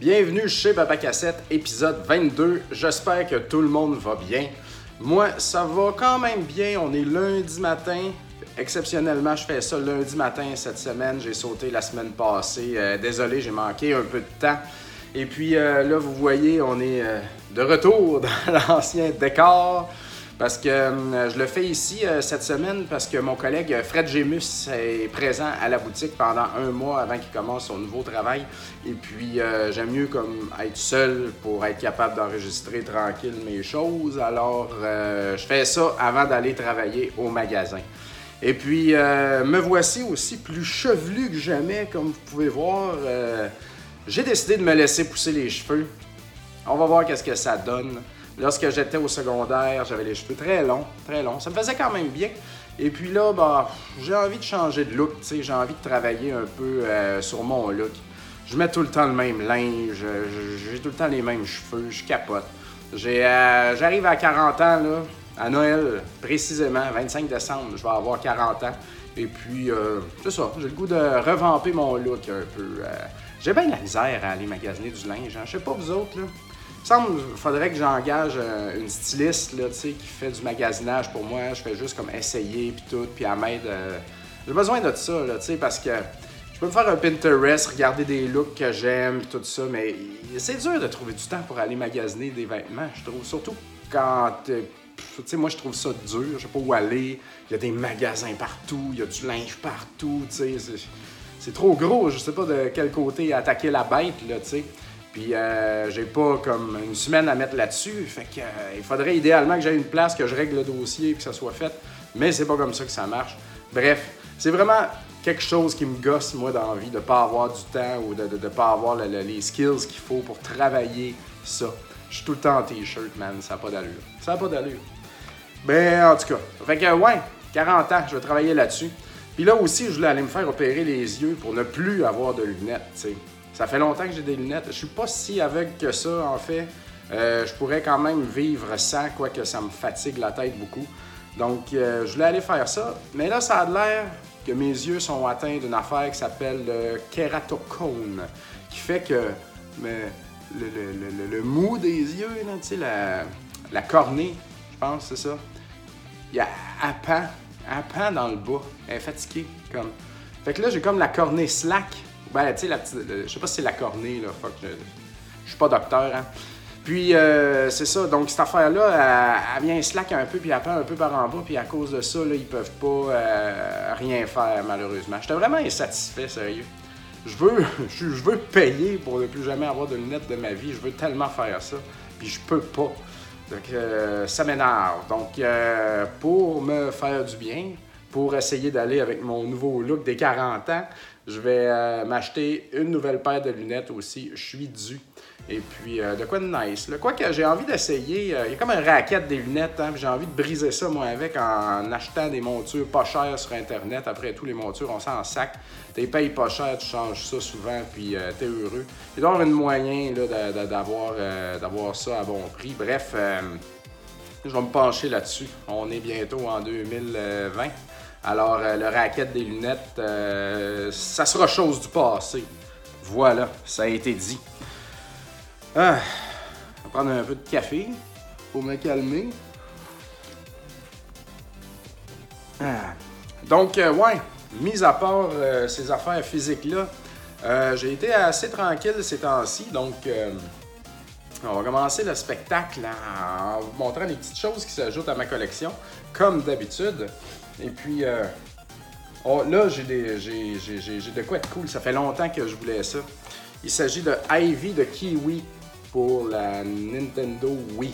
Bienvenue chez Papa Cassette, épisode 22. J'espère que tout le monde va bien. Moi, ça va quand même bien. On est lundi matin. Exceptionnellement, je fais ça lundi matin cette semaine. J'ai sauté la semaine passée. Euh, désolé, j'ai manqué un peu de temps. Et puis euh, là, vous voyez, on est euh, de retour dans l'ancien décor. Parce que euh, je le fais ici euh, cette semaine parce que mon collègue Fred Gémus est présent à la boutique pendant un mois avant qu'il commence son nouveau travail. Et puis euh, j'aime mieux comme être seul pour être capable d'enregistrer tranquille mes choses. Alors je fais ça avant d'aller travailler au magasin. Et puis me voici aussi plus chevelu que jamais, comme vous pouvez voir. J'ai décidé de me laisser pousser les cheveux. On va voir qu'est-ce que ça donne. Lorsque j'étais au secondaire, j'avais les cheveux très longs, très longs. Ça me faisait quand même bien. Et puis là, bah, j'ai envie de changer de look, j'ai envie de travailler un peu euh, sur mon look. Je mets tout le temps le même linge, j'ai tout le temps les mêmes cheveux, je capote. Euh, j'arrive à 40 ans, à Noël, précisément, 25 décembre, je vais avoir 40 ans. Et puis, euh, c'est ça, j'ai le goût de revamper mon look un peu. j'ai bien la misère à aller magasiner du linge, hein. je sais pas vous autres, là. Semble faudrait que j'engage euh, une styliste là, qui fait du magasinage pour moi. Je fais juste comme essayer puis tout, puis elle m'aide. Euh, j'ai besoin de ça, là, parce que je peux me faire un Pinterest, regarder des looks que j'aime, tout ça, mais c'est dur de trouver du temps pour aller magasiner des vêtements, je trouve. Surtout quand. Euh, tu sais, moi, je trouve ça dur. Je sais pas où aller. Il y a des magasins partout, il y a du linge partout, tu sais. C'est trop gros. Je sais pas de quel côté attaquer la bête, là, tu sais. Puis euh, j'ai pas comme une semaine à mettre là-dessus. Fait que euh, il faudrait idéalement que j'aie une place, que je règle le dossier et que ça soit fait. Mais c'est pas comme ça que ça marche. Bref, c'est vraiment quelque chose qui me gosse, moi, dans la vie, de pas avoir du temps ou de pas avoir les skills qu'il faut pour travailler ça. Je suis tout le temps en t-shirt, man. Ça n'a pas d'allure. Ça n'a pas d'allure. Ben, en tout cas. Fait que, ouais, 40 ans, je vais travailler là-dessus. Puis là aussi, je voulais aller me faire opérer les yeux pour ne plus avoir de lunettes, tu sais. Ça fait longtemps que j'ai des lunettes. Je suis pas si aveugle que ça, en fait. Euh, je pourrais quand même vivre sans, quoique ça me fatigue la tête beaucoup. Donc, euh, je voulais aller faire ça. Mais là, ça a l'air que mes yeux sont atteints d'une affaire qui s'appelle le kératocone, qui fait que le, mou des yeux, sais, la, la cornée, je pense, c'est ça. Il y a un pan dans le bas. Elle est fatiguée, comme. Fait que là, j'ai comme la cornée slack. Ben, tu sais, la je sais pas si c'est la cornée, là. Fuck, je, suis pas docteur, hein. Puis, euh, c'est ça. Donc, cette affaire-là, elle, vient slack un peu, puis elle pend un peu par en bas, puis à cause de ça, là, ils peuvent pas euh, rien faire, malheureusement. J'étais vraiment insatisfait, sérieux. Je veux, je, veux payer pour ne plus jamais avoir de lunettes de ma vie. Je veux tellement faire ça, puis je peux pas. Donc, euh, ça m'énerve. Donc, pour me faire du bien, pour essayer d'aller avec mon nouveau look des 40 ans, je vais euh, m'acheter une nouvelle paire de lunettes aussi. Je suis dû. Et puis, euh, de quoi de nice? Le Quoi que j'ai envie d'essayer, euh, il y a comme un racket des lunettes, hein, j'ai envie de briser ça, moi, avec, en achetant des montures pas chères sur Internet. Après tout, les montures, on s'en sac. T'es payes pas cher, tu changes ça souvent, puis t'es heureux. Il doit y avoir une moyen d'avoir ça à bon prix. Bref, je vais me pencher là-dessus. On est bientôt en 2020. Alors, euh, le racket des lunettes, euh, ça sera chose du passé. Voilà, ça a été dit. Ah, je vais prendre un peu de café pour me calmer. Ah. Donc, euh, ouais, mis à part ces affaires physiques-là, j'ai été assez tranquille ces temps-ci. Donc, on va commencer le spectacle en vous montrant les petites choses qui s'ajoutent à ma collection, comme d'habitude. Et puis, euh, oh, là, j'ai de quoi être cool. Ça fait longtemps que je voulais ça. Il s'agit de Ivy de Kiwi pour la Nintendo Wii.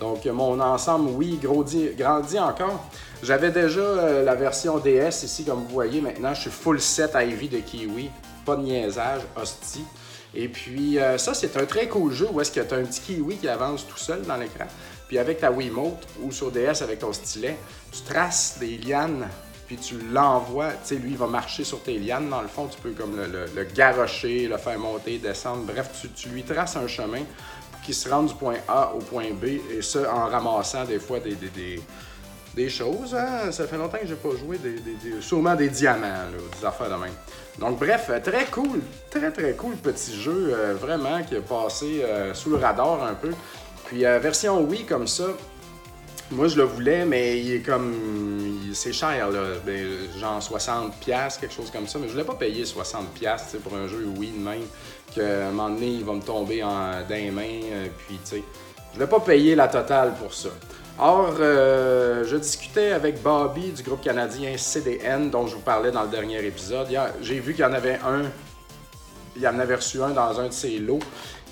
Donc, mon ensemble Wii grandit, encore. J'avais déjà euh, la version DS ici, comme vous voyez. Maintenant, je suis full set Ivy de Kiwi. Pas de niaisage, hostie. Et puis, euh, ça, c'est un très cool jeu où est-ce que tu as un petit kiwi qui avance tout seul dans l'écran. Puis avec ta Wiimote ou sur DS avec ton stylet, tu traces des lianes, puis tu l'envoies. Tu sais, lui, il va marcher sur tes lianes. Dans le fond, tu peux comme le, le, garrocher, le faire monter, descendre. Bref, tu, lui traces un chemin pour qu'il se rende du point A au point B, et ça en ramassant des fois des, des choses. Hein? Ça fait longtemps que j'ai pas joué, des, sûrement des diamants, des affaires de même. Donc bref, très cool, très très cool petit jeu, vraiment qui a passé sous le radar un peu. Puis version Wii comme ça, moi, je le voulais, mais il est comme. C'est cher, là. Ben, genre 60$, quelque chose comme ça. Mais je voulais pas payer 60$ pour un jeu Wii de même. Qu'à un moment donné, il va me tomber en, dans les mains. Euh, puis, tu sais. Je voulais pas payer la totale pour ça. Or, euh, je discutais avec Bobby du groupe canadien CDN, dont je vous parlais dans le dernier épisode. J'ai vu qu'il y en avait un. Il en avait reçu un dans un de ses lots.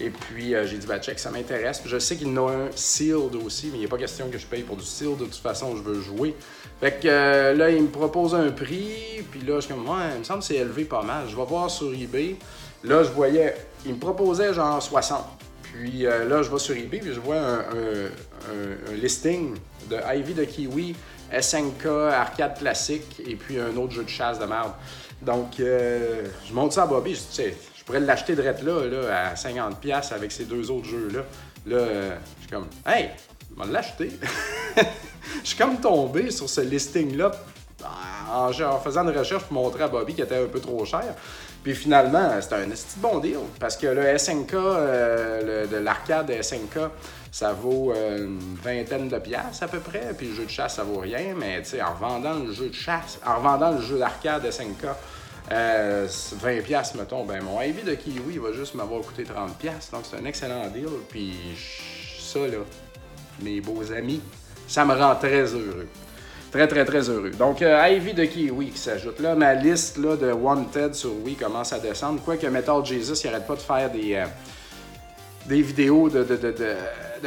Et puis, euh, j'ai dit, bah, check, ça m'intéresse. Je sais qu'il en a un sealed aussi, mais il a pas question que je paye pour du sealed. De toute façon, je veux jouer. Fait que euh, là, il me propose un prix. Puis là, je suis comme, ouais, il me semble que c'est élevé pas mal. Je vais voir sur eBay. Là, je voyais, il me proposait genre 60. Puis euh, là, je vais sur eBay, puis je vois un, listing de Ivy de Kiwi, SNK, arcade classique, et puis un autre jeu de chasse de merde. Donc, je monte ça à Bobby. Je dis, je pourrais l'acheter de là, là, à 50$ avec ces deux autres jeux-là. Là, euh, je suis comme, hey, je vais l'acheter. je suis comme tombé sur ce listing-là en, faisant une recherche pour montrer à Bobby qu'il était un peu trop cher. Puis finalement, c'était un petit bon deal parce que le SNK, euh, de l'arcade SNK, ça vaut euh, une vingtaine de piastres à peu près. Puis le jeu de chasse, ça vaut rien. Mais tu sais, en revendant le jeu de chasse, en revendant le jeu d'arcade SNK, 20$, euh, mettons, ben mon Ivy de Kiwi va juste m'avoir coûté 30$. Donc c'est un excellent deal. Puis ça, là, mes beaux amis, ça me rend très heureux. Très, très, très heureux. Donc, euh, Ivy de Kiwi qui s'ajoute là. Ma liste là, de Wanted sur Wii commence à descendre. Quoique Metal Jesus, il arrête pas de faire des, euh, des vidéos de,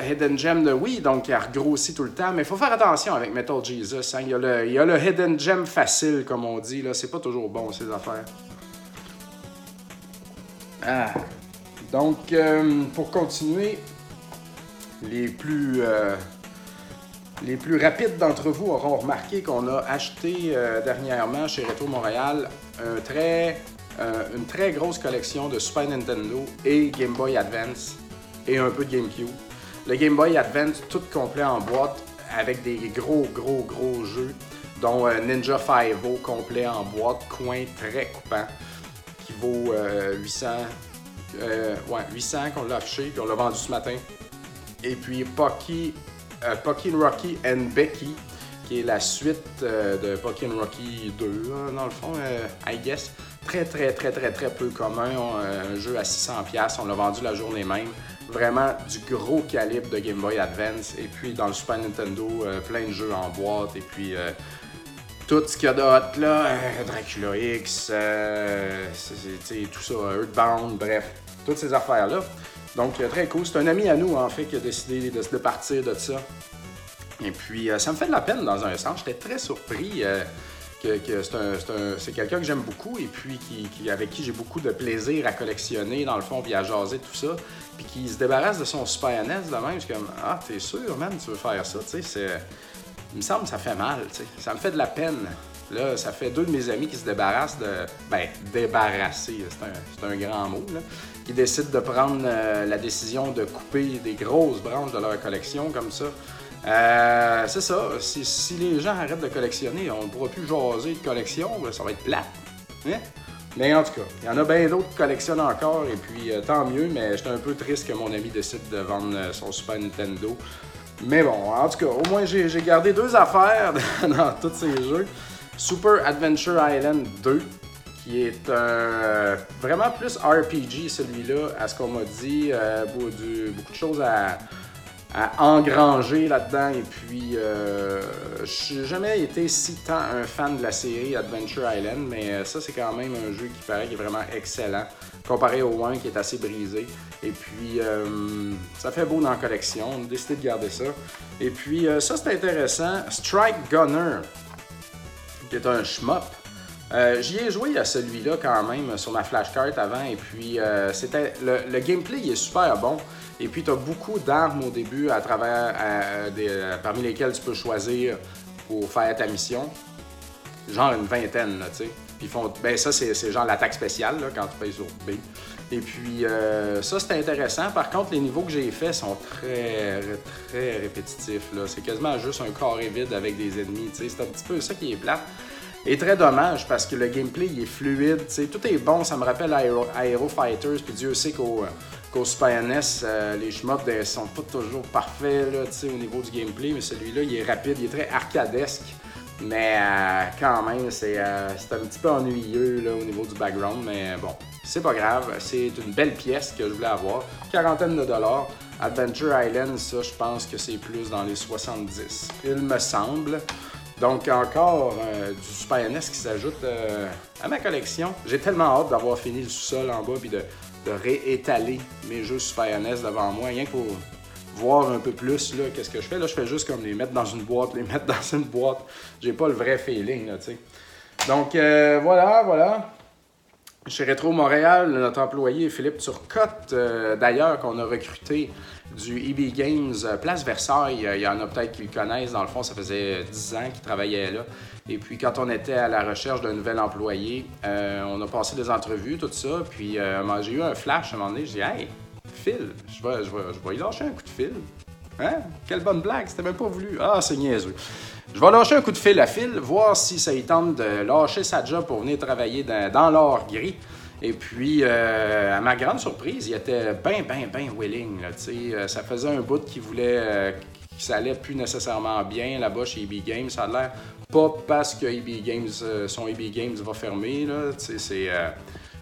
Hidden Gem de Wii, donc il a regrossi tout le temps. Mais il faut faire attention avec Metal Jesus. Hein. Il, y a le, il, y a le, Hidden Gem facile, comme on dit. C'est pas toujours bon, ces affaires. Ah. Donc, euh, pour continuer, les plus, euh, les plus rapides d'entre vous auront remarqué qu'on a acheté euh, dernièrement chez Retro Montréal très, une très grosse collection de Super Nintendo et Game Boy Advance et un peu de GameCube. Le Game Boy Advance, tout complet en boîte, avec des gros, gros, gros jeux, dont euh, Ninja 5 complet en boîte, coin très coupant, qui vaut 800, euh, euh, ouais, 800 qu'on l'a affiché, qu'on l'a vendu ce matin. Et puis Pocky, Rocky and Becky, qui est la suite de Pocky Rocky 2, hein, dans le fond, I guess. Très, très, très, très, très peu commun. Un jeu à 600$, on l'a vendu la journée même vraiment du gros calibre de Game Boy Advance. Et puis dans le Super Nintendo, euh, plein de jeux en boîte. Et puis euh, tout ce qu'il y a d'autre là, euh, Dracula X, tout ça, Earthbound, bref, toutes ces affaires-là. Donc très cool. C'est un ami à nous en fait qui a décidé de se départir de ça. Et puis ça me fait de la peine dans un sens. J'étais très surpris c'est quelqu'un que j'aime beaucoup et puis qui, avec qui j'ai beaucoup de plaisir à collectionner, dans le fond, puis à jaser tout ça. Puis qui se débarrasse de son Super NES de même. Je comme, ah, t'es sûr, man, tu veux faire ça? Tu sais, il me semble que ça fait mal, tu. Ça me fait de la peine. Là, ça fait deux de mes amis qui se débarrassent de. Ben, débarrasser, c'est un, grand mot, là. Qui décident de prendre euh, la décision de couper des grosses branches de leur collection comme ça. Euh, c'est ça. Si, les gens arrêtent de collectionner, on ne pourra plus jaser de collection, ça va être plat. Hein? Mais en tout cas, il y en a bien d'autres qui collectionnent encore, et puis euh, tant mieux, mais j'étais un peu triste que mon ami décide de vendre euh, son Super Nintendo. Mais bon, en tout cas, au moins j'ai gardé deux affaires dans tous ces jeux. Super Adventure Island 2, qui est vraiment plus RPG celui-là, à ce qu'on m'a dit, beaucoup de choses à à engranger là-dedans. Et puis, euh, je n'ai jamais été si tant un fan de la série Adventure Island, mais euh, ça, c'est quand même un jeu qui paraît qui est vraiment excellent, comparé au 1 qui est assez brisé. Et puis, euh, ça fait beau dans la collection. On a décidé de garder ça. Et puis, ça, c'est intéressant. Strike Gunner, qui est un shmup. J'y ai joué à celui-là quand même sur ma flashcard avant et puis c'était le, gameplay est super bon. Et puis, tu as beaucoup d'armes au début à travers, euh, euh, parmi lesquelles tu peux choisir pour faire ta mission. Genre une vingtaine, tu sais. Puis font, ben ça, c'est genre l'attaque spéciale là, quand tu fais sur B. Et puis, euh, ça, c'est intéressant. Par contre, les niveaux que j'ai faits sont très, très répétitifs. C'est quasiment juste un carré vide avec des ennemis. C'est un petit peu ça qui est plat. Et très dommage parce que le gameplay il est fluide. Tout est bon. Ça me rappelle Aero, Fighters. Puis Dieu sait qu'au Super NES, euh, les shmups ben, sont pas toujours parfaits là, au niveau du gameplay. Mais celui-là, il est rapide. Il est très arcadesque. Mais euh, quand même, c'est un petit peu ennuyeux là, au niveau du background. Mais bon, c'est pas grave, c'est une belle pièce que je voulais avoir. Quarantaine de dollars. Adventure Island, ça, je pense que c'est plus dans les 70. Il me semble. Donc, encore euh, du Super NES qui s'ajoute euh, à ma collection. J'ai tellement hâte d'avoir fini le sous-sol en bas puis de, réétaler mes jeux Super NES devant moi, rien que pour voir un peu plus là, qu'est-ce que je fais. Là, je fais juste comme les mettre dans une boîte, les mettre dans une boîte. J'ai pas le vrai feeling, là, tu sais. Donc, euh, voilà, voilà. Chez Rétro Montréal, notre employé Philippe Turcotte, euh, d'ailleurs, qu'on a recruté du EB Games euh, Place Versailles. Il y en a peut-être qui le connaissent. Dans le fond, ça faisait 10 ans qu'il travaillait là. Et puis, quand on était à la recherche d'un nouvel employé, euh, on a passé des entrevues, tout ça. Puis, j'ai eu un flash à un moment donné. J'ai dit Hey, Phil, je vais, je, vais, je vais y lâcher un coup de fil. Hein? Quelle bonne blague, c'était même pas voulu. Ah, c'est niaiseux. Je vais lâcher un coup de fil à Phil, voir si ça y tente de lâcher sa job pour venir travailler dans, l'or gris. Et puis, euh, à ma grande surprise, il était bien, bien, bien willing. Euh, ça faisait un bout qu'il voulait, euh, que ça allait plus nécessairement bien là-bas chez EB Games. Ça a l'air pas parce que EB Games, son EB Games va fermer.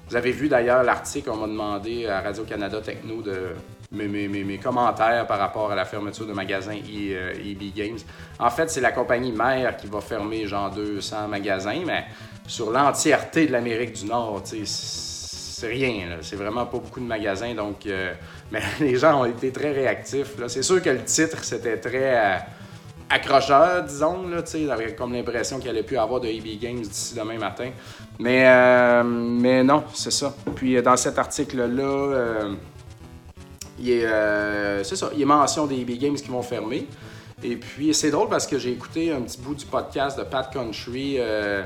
Vous avez vu d'ailleurs l'article, on m'a demandé à Radio-Canada Techno de mes, commentaires par rapport à la fermeture de magasins EB e Games. En fait, c'est la compagnie mère qui va fermer genre 200 magasins, mais sur l'entièreté de l'Amérique du Nord, c'est rien. C'est vraiment pas beaucoup de magasins. Donc, euh, mais les gens ont été très réactifs. C'est sûr que le titre, c'était très euh, accrocheur, disons. Là, j'avais comme l'impression qu'il allait plus avoir de EB Games d'ici demain matin. Mais, euh, mais non, c'est ça. Puis dans cet article-là, il est, euh, est mention des EB Games qui vont fermer. Et puis, c'est drôle parce que j'ai écouté un petit bout du podcast de Pat Country. Euh,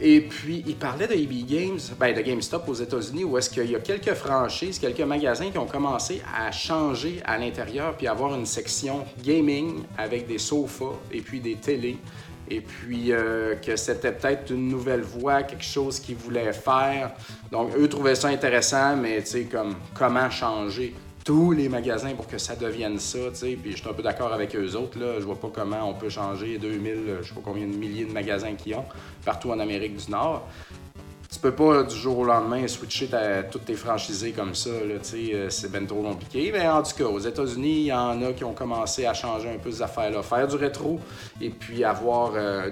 et puis, il parlait de EB Games, ben, de GameStop aux États-Unis, où est-ce qu'il y a quelques franchises, quelques magasins qui ont commencé à changer à l'intérieur, puis avoir une section gaming avec des sofas et puis des télés. Et puis euh, que c'était peut-être une nouvelle voie, quelque chose qu'ils voulaient faire. Donc, eux trouvaient ça intéressant, mais tu sais, comme comment changer tous les magasins pour que ça devienne ça, tu sais. Puis je suis un peu d'accord avec eux autres, là. Je vois pas comment on peut changer 2000, je sais pas combien de milliers de magasins qu'ils ont partout en Amérique du Nord tu peux pas du jour au lendemain switcher toutes tes franchisés comme ça, euh, c'est bien trop compliqué. Mais en tout cas, aux États-Unis, il y en a qui ont commencé à changer un peu ces affaires-là. Faire du rétro et puis avoir euh,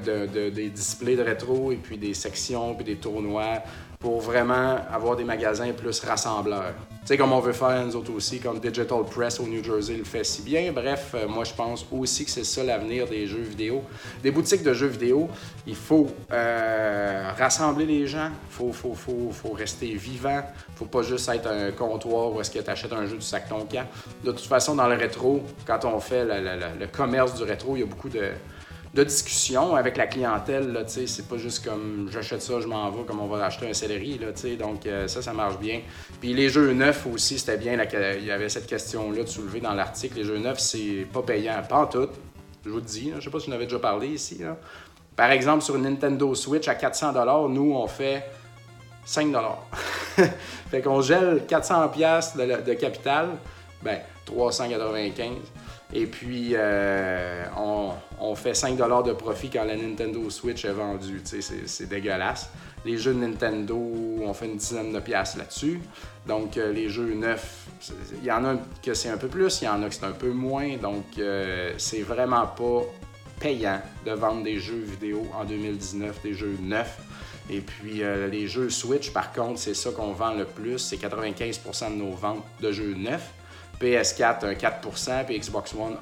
des displays de rétro et puis des sections puis des tournois pour vraiment avoir des magasins plus rassembleurs. Tu sais, comme on veut faire nous autres aussi, comme Digital Press au New Jersey le fait si bien. Bref, euh, moi je pense aussi que c'est ça l'avenir des jeux vidéo. Des boutiques de jeux vidéo, il faut euh, rassembler les gens, il faut, faut, faut, rester vivant, faut pas juste être un comptoir où est-ce que tu achètes un jeu du sac ton camp. De toute façon, dans le rétro, quand on fait le commerce du rétro, il y a beaucoup de de discussion avec la clientèle. C'est pas juste comme j'achète ça, je m'en vais, comme on va acheter un céleri. Là, donc euh, ça, ça marche bien. Puis les jeux neufs aussi, c'était bien. il y avait cette question-là de soulever dans l'article. Les jeux neufs, c'est pas payant. Pas en tout. Je vous le dis. Je sais pas si vous en avez déjà parlé ici. Par exemple, sur une Nintendo Switch à 400 nous, on fait 5 Fait qu'on gèle 400 de, de capital. Ben, 395. Et puis, euh, on, fait 5 de profit quand la Nintendo Switch est vendue. C'est dégueulasse. Les jeux de Nintendo, on fait une dizaine de piastres là-dessus. Donc, euh, les jeux neufs, il y en a que c'est un peu plus, il y en a que c'est un peu moins. Donc, euh, c'est vraiment pas payant de vendre des jeux vidéo en 2019, des jeux neufs. Et puis, les jeux Switch, par contre, c'est ça qu'on vend le plus. C'est 95% de nos ventes de jeux neufs. PS4, un 4% puis Xbox One,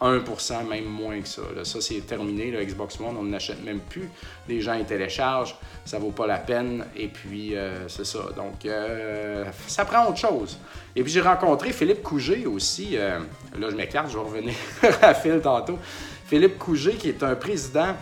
1% même moins que ça. ça, c'est terminé. Le Xbox One, on n'achète même plus. Les gens y téléchargent, ça vaut pas la peine. Et puis, euh, c'est ça. Donc, euh, ça prend autre chose. Et puis, j'ai rencontré Philippe Couget aussi. Euh, là, je m'écarte, je vais revenir à Phil tantôt. Philippe Couget, qui est un président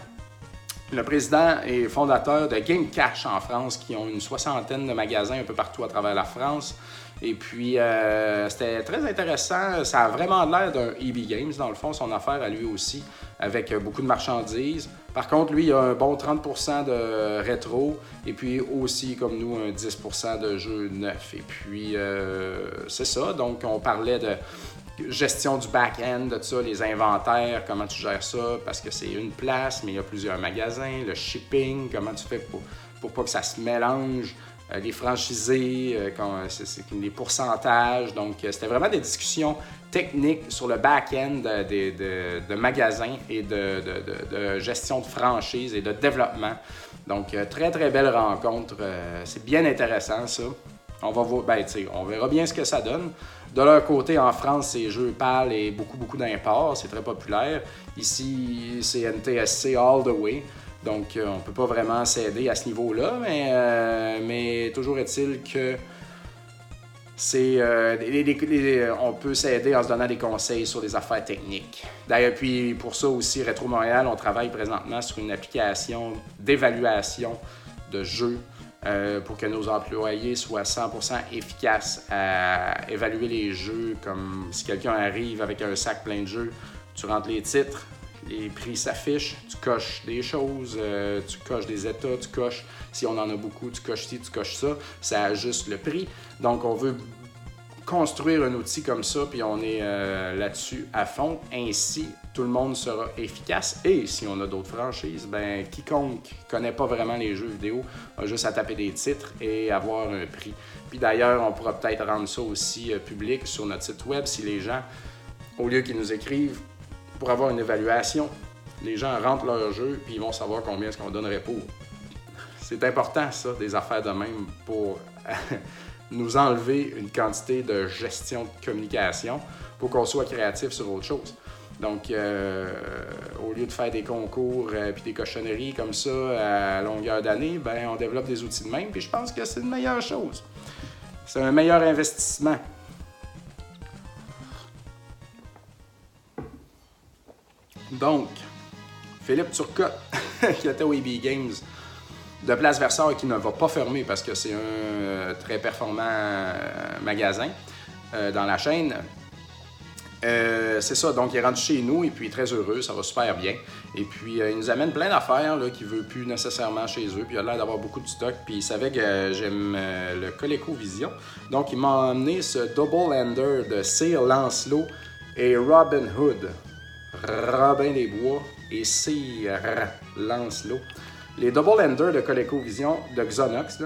le président et fondateur de Game Cash en France, qui ont une soixantaine de magasins un peu partout à travers la France. Et puis, euh, c'était très intéressant. Ça a vraiment l'air d'un EB Games, dans le fond, son affaire à lui aussi, avec beaucoup de marchandises. Par contre, lui, il a un bon 30% de rétro, et puis aussi, comme nous, un 10% de jeux neufs. Et puis, euh, c'est ça. Donc, on parlait de gestion du back-end, de ça, les inventaires, comment tu gères ça, parce que c'est une place, mais il y a plusieurs magasins, le shipping, comment tu fais pour, pour pas que ça se mélange. Euh, les franchisés, euh, les pourcentages. Donc, euh, c'était vraiment des discussions techniques sur le back-end de, magasins et de, gestion de franchise et de développement. Donc, très, très belle rencontre. c'est bien intéressant, ça. On, va voir, ben, on verra bien ce que ça donne. De leur côté, en France, c'est jeux pâles et beaucoup, beaucoup d'imports. C'est très populaire. Ici, c'est NTSC all the way. Donc, euh, on ne peut pas vraiment s'aider à ce niveau-là, mais, euh, toujours est-il que c'est, euh, on peut s'aider en se donnant des conseils sur des affaires techniques. D'ailleurs, puis pour ça aussi, Retro Montréal, on travaille présentement sur une application d'évaluation de jeux pour que nos employés soient 100% efficaces à évaluer les jeux, comme si quelqu'un arrive avec un sac plein de jeux, tu rentres les titres, les prix s'affichent, tu coches des choses, euh, tu coches des états, tu coches, si on en a beaucoup, tu coches ci, tu coches ça, ça ajuste le prix. Donc, on veut construire un outil comme ça, puis on est euh, là-dessus à fond. Ainsi, tout le monde sera efficace. Et si on a d'autres franchises, ben quiconque connaît pas vraiment les jeux vidéo a juste à taper des titres et avoir un prix. Puis d'ailleurs, on pourra peut-être rendre ça aussi euh, public sur notre site web si les gens, au lieu qu'ils nous écrivent pour avoir une évaluation. Les gens rentrent leur jeu, puis ils vont savoir combien est-ce qu'on donnerait pour. C'est important, ça, des affaires de même, pour nous enlever une quantité de gestion de communication pour qu'on soit créatif sur autre chose. Donc, euh, au lieu de faire des concours et euh, des cochonneries comme ça à longueur d'année, ben, on développe des outils de même, puis je pense que c'est une meilleure chose. C'est un meilleur investissement. Donc, Philippe Turcotte, qui était au EB Games de Place Versailles, qui ne va pas fermer parce que c'est un euh, très performant euh, magasin euh, dans la chaîne. c'est ça, donc il est rendu chez nous et puis très heureux, ça va super bien. Et puis il nous amène plein d'affaires qu'il ne veut plus nécessairement chez eux, puis il a l'air d'avoir beaucoup de stock, puis il savait que j'aime le ColecoVision. Donc il m'a amené ce Double Ender de Sir Lancelot et Robin Hood. Robin des Bois et Sir Lancelot. Les Double Ender de ColecoVision de Xonox,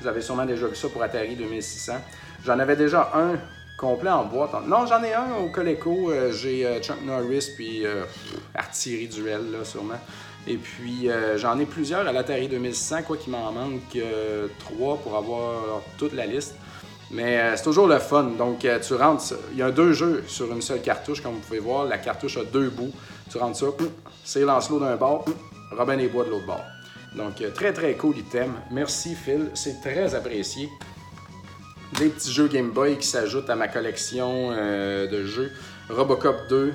vous avez sûrement déjà vu ça pour Atari 2600. J'en avais déjà un complet en boîte. Non, j'en ai un au Coleco. Euh, j'ai euh, Chuck Norris puis euh, Artillerie Duel, là, sûrement. Et puis, j'en ai plusieurs à l'Atari 2600, quoi qu'il m'en manque trois pour avoir toute la liste. Mais euh, c'est toujours le fun. Donc, euh, tu rentres, il y a deux jeux sur une seule cartouche, comme vous pouvez voir. La cartouche a deux bouts. Tu rentres ça, c'est Lancelot d'un bord, Robin des Bois de l'autre bord. Donc, euh, très très cool item. Merci Phil, c'est très apprécié. Des petits jeux Game Boy qui s'ajoutent à ma collection de jeux. Robocop 2,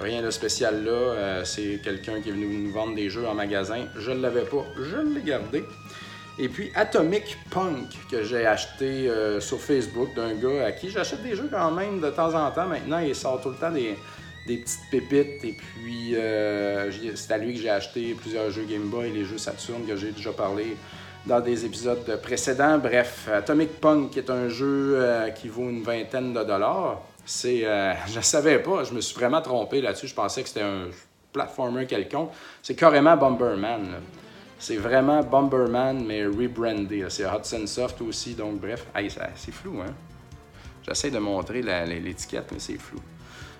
rien de spécial là. c'est quelqu'un qui est venu nous vendre des jeux en magasin. Je ne l'avais pas, je l'ai gardé. Et puis Atomic Punk que j'ai acheté euh, sur Facebook d'un gars à qui j'achète des jeux quand même de temps en temps. Maintenant, il sort tout le temps des, petites pépites. Et puis euh, c'est à lui que j'ai acheté plusieurs jeux Game Boy, les jeux Saturn que j'ai déjà parlé dans des épisodes précédents. Bref, Atomic Punk est un jeu euh, qui vaut une vingtaine de dollars. C'est, je ne savais pas, je me suis vraiment trompé là-dessus. Je pensais que c'était un platformer quelconque. C'est carrément Bomberman. C'est vraiment Bomberman, mais rebrandé. C'est Hudson Soft aussi, donc bref. c'est flou, hein? J'essaie de montrer l'étiquette, mais c'est flou.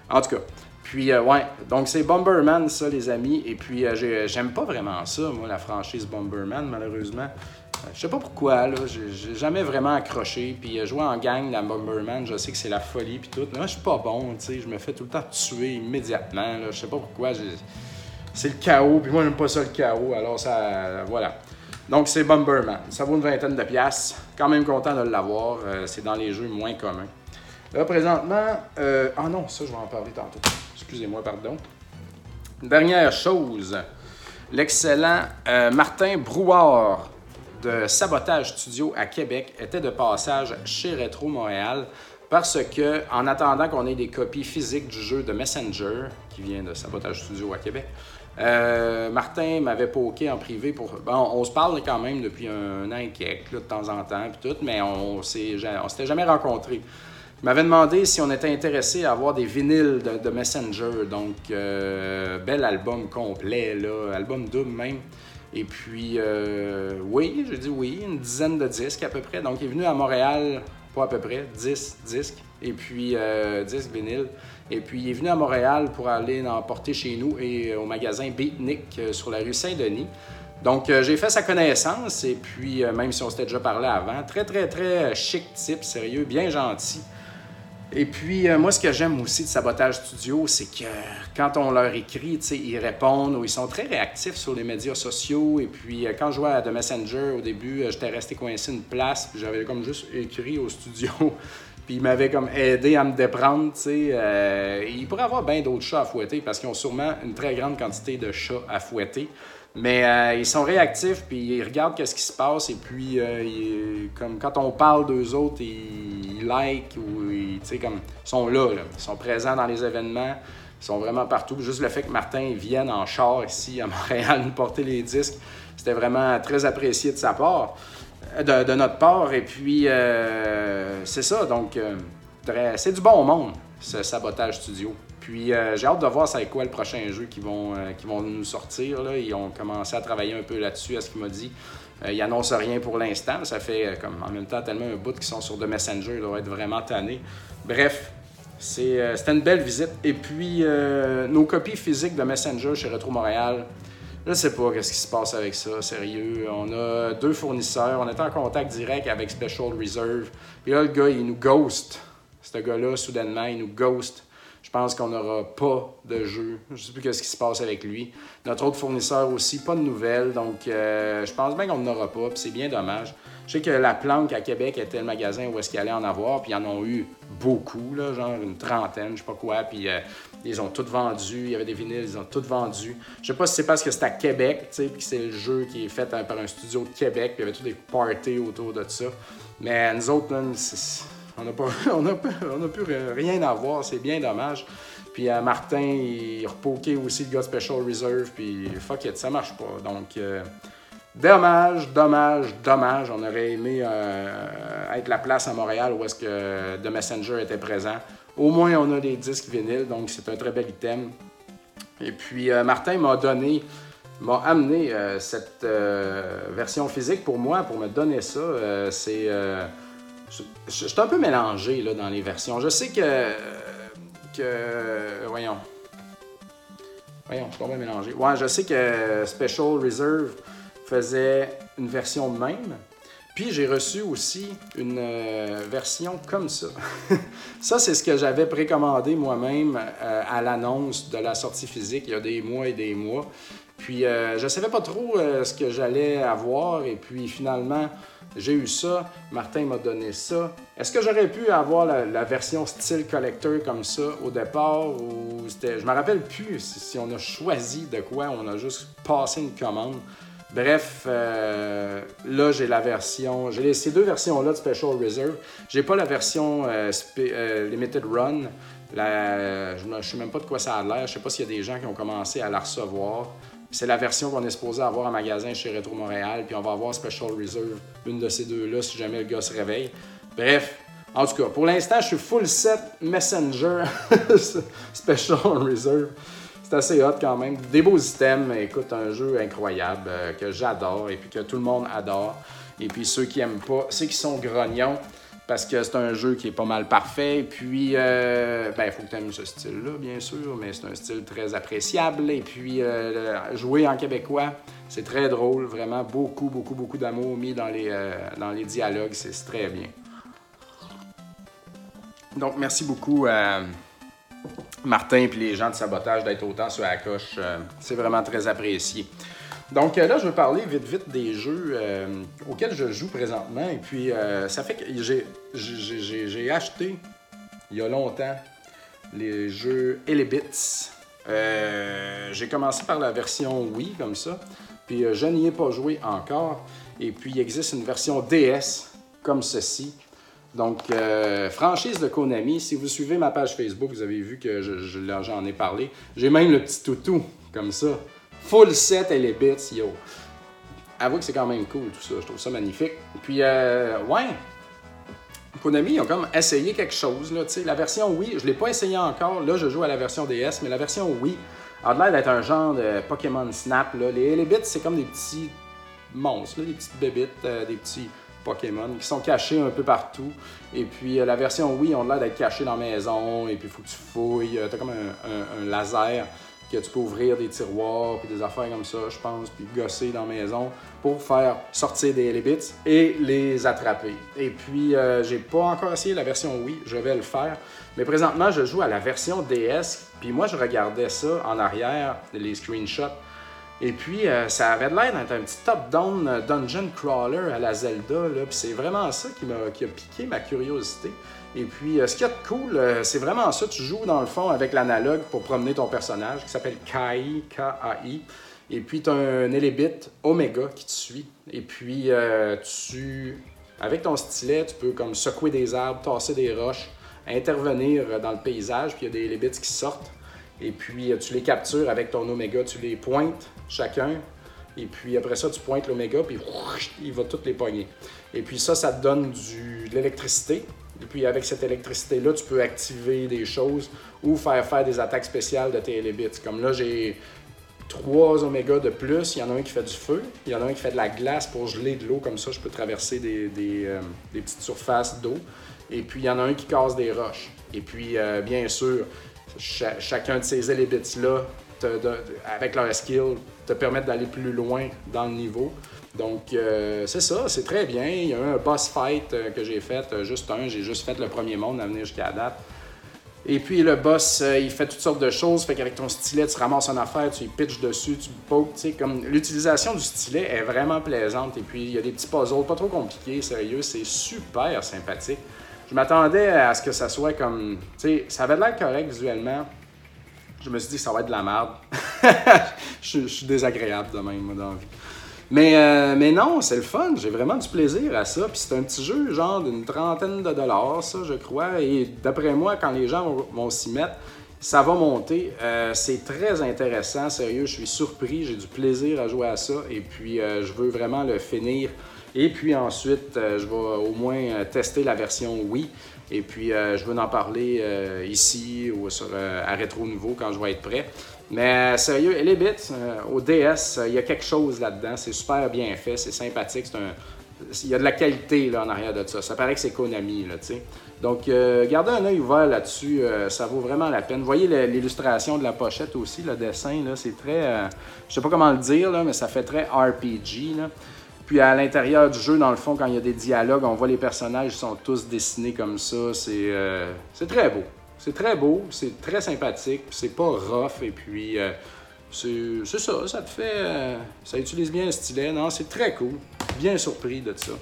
En tout cas, puis euh, ouais, donc c'est Bomberman, ça, les amis. Et puis, euh, j'aime pas vraiment ça, moi, la franchise Bomberman, malheureusement. Euh, je sais pas pourquoi, là. J'ai jamais vraiment accroché. Puis jouer en gang dans Bomberman, je sais que c'est la folie, puis tout. Moi, je suis pas bon, tu sais. Je me fais tout le temps tuer immédiatement, là. Je sais pas pourquoi c'est le chaos, puis moi j'aime pas ça le chaos, alors ça, voilà. Donc c'est Bomberman, ça vaut une vingtaine de piastres, quand même content de l'avoir, euh, c'est dans les jeux moins communs. Là présentement, euh, ah non, ça je vais en parler tantôt, excusez-moi, pardon. Dernière chose, l'excellent euh, Martin Brouard de Sabotage Studio à Québec était de passage chez Retro Montréal parce que, en attendant qu'on ait des copies physiques du jeu de Messenger, qui vient de Sabotage Studio à Québec, euh, Martin m'avait poké en privé pour. Bon, on se parle quand même depuis un an et quelques, de temps en temps, tout, mais on, on s'était jamais rencontrés. Il m'avait demandé si on était intéressé à avoir des vinyles de, Messenger. Donc, euh, bel album complet, là, album double même. Et puis, euh, oui, j'ai dit oui, une dizaine de disques à peu près. Donc, il est venu à Montréal, pas à peu près, 10 disques. Et puis, 10 vinyles. Et puis, il est venu à Montréal pour aller en porter chez nous et au magasin Beatnik sur la rue Saint-Denis. Donc, j'ai fait sa connaissance et puis, même si on s'était déjà parlé avant, très, très, très chic type, sérieux, bien gentil. Et puis, euh, moi, ce que j'aime aussi de Sabotage Studio, c'est que quand on leur écrit, ils répondent ou ils sont très réactifs sur les médias sociaux. Et puis, euh, quand je jouais à The Messenger, au début, euh, j'étais resté coincé une place, puis j'avais comme juste écrit au studio. Puis ils m'avaient comme aidé à me déprendre, tu sais. il pourrait avoir bien d'autres chats à fouetter parce qu'ils ont sûrement une très grande quantité de chats à fouetter. Mais euh, ils sont réactifs, puis ils regardent qu'est-ce qui se passe, et puis euh, comme quand on parle d'eux autres, ils, like ou ils, comme, sont là, ils sont présents dans les événements, ils sont vraiment partout. Juste le fait que Martin vienne en char ici à Montréal nous porter les disques, c'était vraiment très apprécié de sa part, euh, de, notre part. Et puis c'est ça, donc c'est du bon monde, ce sabotage studio. Puis euh, j'ai hâte de voir c'est quoi le prochain jeu qui vont, euh, vont nous sortir. Là. Ils ont commencé à travailler un peu là-dessus, à ce qu'il m'a dit. Euh, ils annoncent rien pour l'instant. Ça fait comme en même temps tellement un bout qui sont sur The Messenger, ils doivent être vraiment tannés. Bref, c'était une belle visite. Et puis nos copies physiques de Messenger chez Retro Montréal. Je sais pas qu'est-ce qui se passe avec ça, sérieux. On a deux fournisseurs, on est en contact direct avec Special Reserve. Et là, le gars, il nous ghost. Ce gars-là, soudainement, il nous ghost. Je pense qu'on n'aura pas de jeu. Je sais plus ce qui se passe avec lui. Notre autre fournisseur aussi, pas de nouvelles. Donc, euh, je pense bien qu'on n'en aura pas. Puis c'est bien dommage. Je sais que la planque à Québec était le magasin où est-ce qu'il allait en avoir. Puis ils en ont eu beaucoup, là, genre une trentaine, je sais pas quoi. Puis euh, ils ont toutes vendu. Il y avait des vinyles, ils ont toutes vendu. Je sais pas si c'est parce que c'est à Québec, tu sais, puis c'est le jeu qui est fait par un studio de Québec. Puis il y avait tous des parties autour de ça. Mais nous autres, on n'a on a, on a plus rien à voir, c'est bien dommage. Puis à Martin, il repoquait aussi le gars Special Reserve, puis fuck it, ça marche pas. Donc, euh, dommage, dommage, dommage. On aurait aimé euh, être la place à Montréal où est-ce que The Messenger était présent. Au moins, on a des disques vinyles, donc c'est un très bel item. Et puis, euh, Martin m'a donné, m'a amené cette version physique pour moi, pour me donner ça. c'est je, suis un peu mélangé dans les versions. Je sais que. voyons. Voyons, je suis pas mélangé. Ouais, je sais que Special Reserve faisait une version même. Puis j'ai reçu aussi une euh, version comme ça. ça, c'est ce que j'avais précommandé moi-même euh, à l'annonce de la sortie physique il y a des mois et des mois. Puis euh, je ne savais pas trop ce que j'allais avoir. Et puis finalement, j'ai eu ça, Martin m'a donné ça. Est-ce que j'aurais pu avoir la, version style collector comme ça au départ ou c'était. Je me rappelle plus si, on a choisi de quoi, on a juste passé une commande. Bref, euh, là j'ai la version, j'ai ces deux versions-là de Special Reserve. J'ai pas la version euh, euh, Limited Run. je ne sais même pas de quoi ça a l'air. Je sais pas s'il y a des gens qui ont commencé à la recevoir. C'est la version qu'on est supposé avoir en magasin chez Retro Montréal, puis on va avoir Special Reserve, une de ces deux-là, si jamais le gars se réveille. Bref, en tout cas, pour l'instant, je suis full set Messenger Special Reserve. C'est assez hot quand même. Des beaux items. Écoute, un jeu incroyable euh, que j'adore et puis que tout le monde adore. Et puis ceux qui aiment pas, ceux qui sont grognons, parce que c'est un jeu qui est pas mal parfait. Puis, euh, ben, il faut que tu aimes ce style-là, bien sûr, mais c'est un style très appréciable. Et puis, euh, jouer en québécois, c'est très drôle, vraiment beaucoup, beaucoup, beaucoup d'amour mis dans les, euh, dans les dialogues, c'est très bien. Donc, merci beaucoup Martin et les gens de sabotage d'être autant sur la coche. c'est vraiment très apprécié. Donc euh, là, je veux parler vite vite des jeux euh, auxquels je joue présentement. Et puis, euh, ça fait que j'ai acheté il y a longtemps les jeux Elebits Euh, j'ai commencé par la version Wii, comme ça. Puis je n'y ai pas joué encore. Et puis il existe une version DS, comme ceci. Donc, franchise de Konami, si vous suivez ma page Facebook, vous avez vu que j'en ai parlé. J'ai même le petit toutou, comme ça. Full set et les bits, yo. Avoue que c'est quand même cool tout ça, je trouve ça magnifique. Puis, euh, ouais, Konami, ils ont comme essayé quelque chose. Là, la version Wii, je l'ai pas essayé encore. Là, je joue à la version DS, mais la version Wii a l'air d'être un genre de Pokémon Snap. Là. Les, les bits, c'est comme des petits monstres, des petites bébites, euh, des petits Pokémon qui sont cachés un peu partout. Et puis euh, la version Wii, on l'air d'être cachés dans la maison. Et puis il faut que tu fouilles. tu as comme un, un laser que tu peux ouvrir des tiroirs puis des affaires comme ça, je pense, puis gosser dans la maison pour faire sortir des bits et les attraper. Et puis, euh, j'ai pas encore essayé la version Wii, je vais le faire. Mais présentement, je joue à la version DS, puis moi, je regardais ça en arrière, les screenshots. Et puis, euh, ça avait l'air d'être un petit top-down euh, dungeon crawler à la Zelda, puis c'est vraiment ça qui, m'a, qui a piqué ma curiosité. Et puis, ce qu'il y a de cool, c'est vraiment ça. Tu joues dans le fond avec l'analogue pour promener ton personnage qui s'appelle Kai, K-A-I. Et puis, tu as un Elebit Omega qui te suit. Et puis, euh, tu, avec ton stylet, tu peux comme secouer des arbres, tasser des roches, intervenir dans le paysage. Puis, il y a des Elebits qui sortent. Et puis, tu les captures avec ton Omega. Tu les pointes chacun. Et puis, après ça, tu pointes l'Omega, puis il va toutes les pogner. Et puis, ça, ça te donne de l'électricité. Et puis, avec cette électricité-là, tu peux activer des choses ou faire faire des attaques spéciales de tes Elebits. Comme là, j'ai trois oméga de plus. Il y en a un qui fait du feu, il y en a un qui fait de la glace pour geler de l'eau, comme ça je peux traverser des, euh, petites surfaces d'eau. Et puis il y en a un qui casse des roches. Et puis euh, bien sûr, chacun de ces avec leur skill, te permettent d'aller plus loin dans le niveau. Donc, euh, c'est ça, c'est très bien. Il y a un boss fight que j'ai fait, juste un. J'ai juste fait le premier monde à venir jusqu'à date. Et puis le boss, euh, il fait toutes sortes de choses. Fait qu'avec ton stylet, tu ramasses une affaire, tu pitches dessus, tu pokes. Tu sais, comme l'utilisation du stylet est vraiment plaisante. Et puis il y a des petits puzzles pas trop compliqués, sérieux. C'est super sympathique. Je m'attendais à ce que ça soit comme. Tu sais, ça avait l'air correct visuellement. Je me suis dit ça va être de la merde. je, suis désagréable de même, moi, dans la vie. Mais, euh, mais non, c'est le fun. J'ai vraiment du plaisir à ça. Puis c'est un petit jeu, genre d'une trentaine de dollars, ça, je crois. Et d'après moi, quand les gens vont, s'y mettre, ça va monter. Euh, c'est très intéressant, sérieux. Je suis surpris. J'ai du plaisir à jouer à ça. Et puis, euh, je veux vraiment le finir. Et puis ensuite, je vais au moins tester la version Wii. Et puis, je veux en parler ici ou sur, à Rétro Nouveau quand je vais être prêt. Mais sérieux, les bits, euh, au DS, il y a quelque chose là-dedans. C'est super bien fait, c'est sympathique. C'est un... Il y a de la qualité là, en arrière de ça. Ça paraît que c'est Konami. Là, sais. Donc, euh, gardez un œil ouvert là-dessus. Euh, ça vaut vraiment la peine. Voyez l'illustration de la pochette aussi, le dessin. Là, c'est très. je sais pas comment le dire, là, mais ça fait très RPG. Là. Puis à l'intérieur du jeu, dans le fond, quand il y a des dialogues, on voit les personnages, ils sont tous dessinés comme ça. C'est, c'est très beau. C'est très beau, c'est très sympathique, c'est pas rough et puis euh, c'est ça, ça te fait. Euh, ça utilise bien le stylet. Non, c'est très cool. Bien surpris de ça.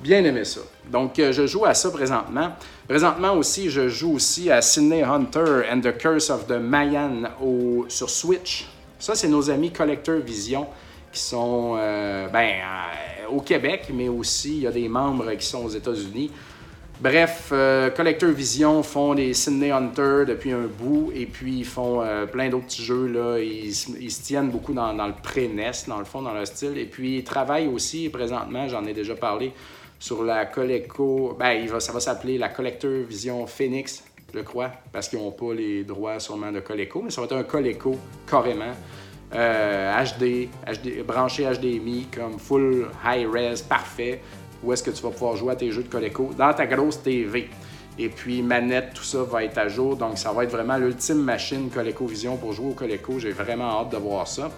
Bien aimé ça. Donc, euh, je joue à ça présentement. Présentement aussi, je joue aussi à Sydney Hunter and the Curse of the Mayan sur Switch. Ça, c'est nos amis Collector Vision qui sont ben, au Québec, mais aussi il y a des membres qui sont aux États-Unis. Bref, euh, Collector Vision font les Sydney Hunter depuis un bout et puis ils font euh, plein d'autres petits jeux. Là. Ils, se tiennent beaucoup dans, le pré-NES, dans le fond, dans leur style. Et puis ils travaillent aussi présentement, j'en ai déjà parlé, sur la Coleco. Ben, ça va s'appeler la Collector Vision Phoenix, je crois, parce qu'ils n'ont pas les droits sûrement de Coleco, mais ça va être un Coleco carrément. HD, euh, HD, branché HDMI, comme full high res, parfait où est-ce que tu vas pouvoir jouer à tes jeux de Coleco dans ta grosse TV. Et puis manette, tout ça va être à jour. Donc ça va être vraiment l'ultime machine ColecoVision pour jouer au Coleco. J'ai vraiment hâte de voir ça.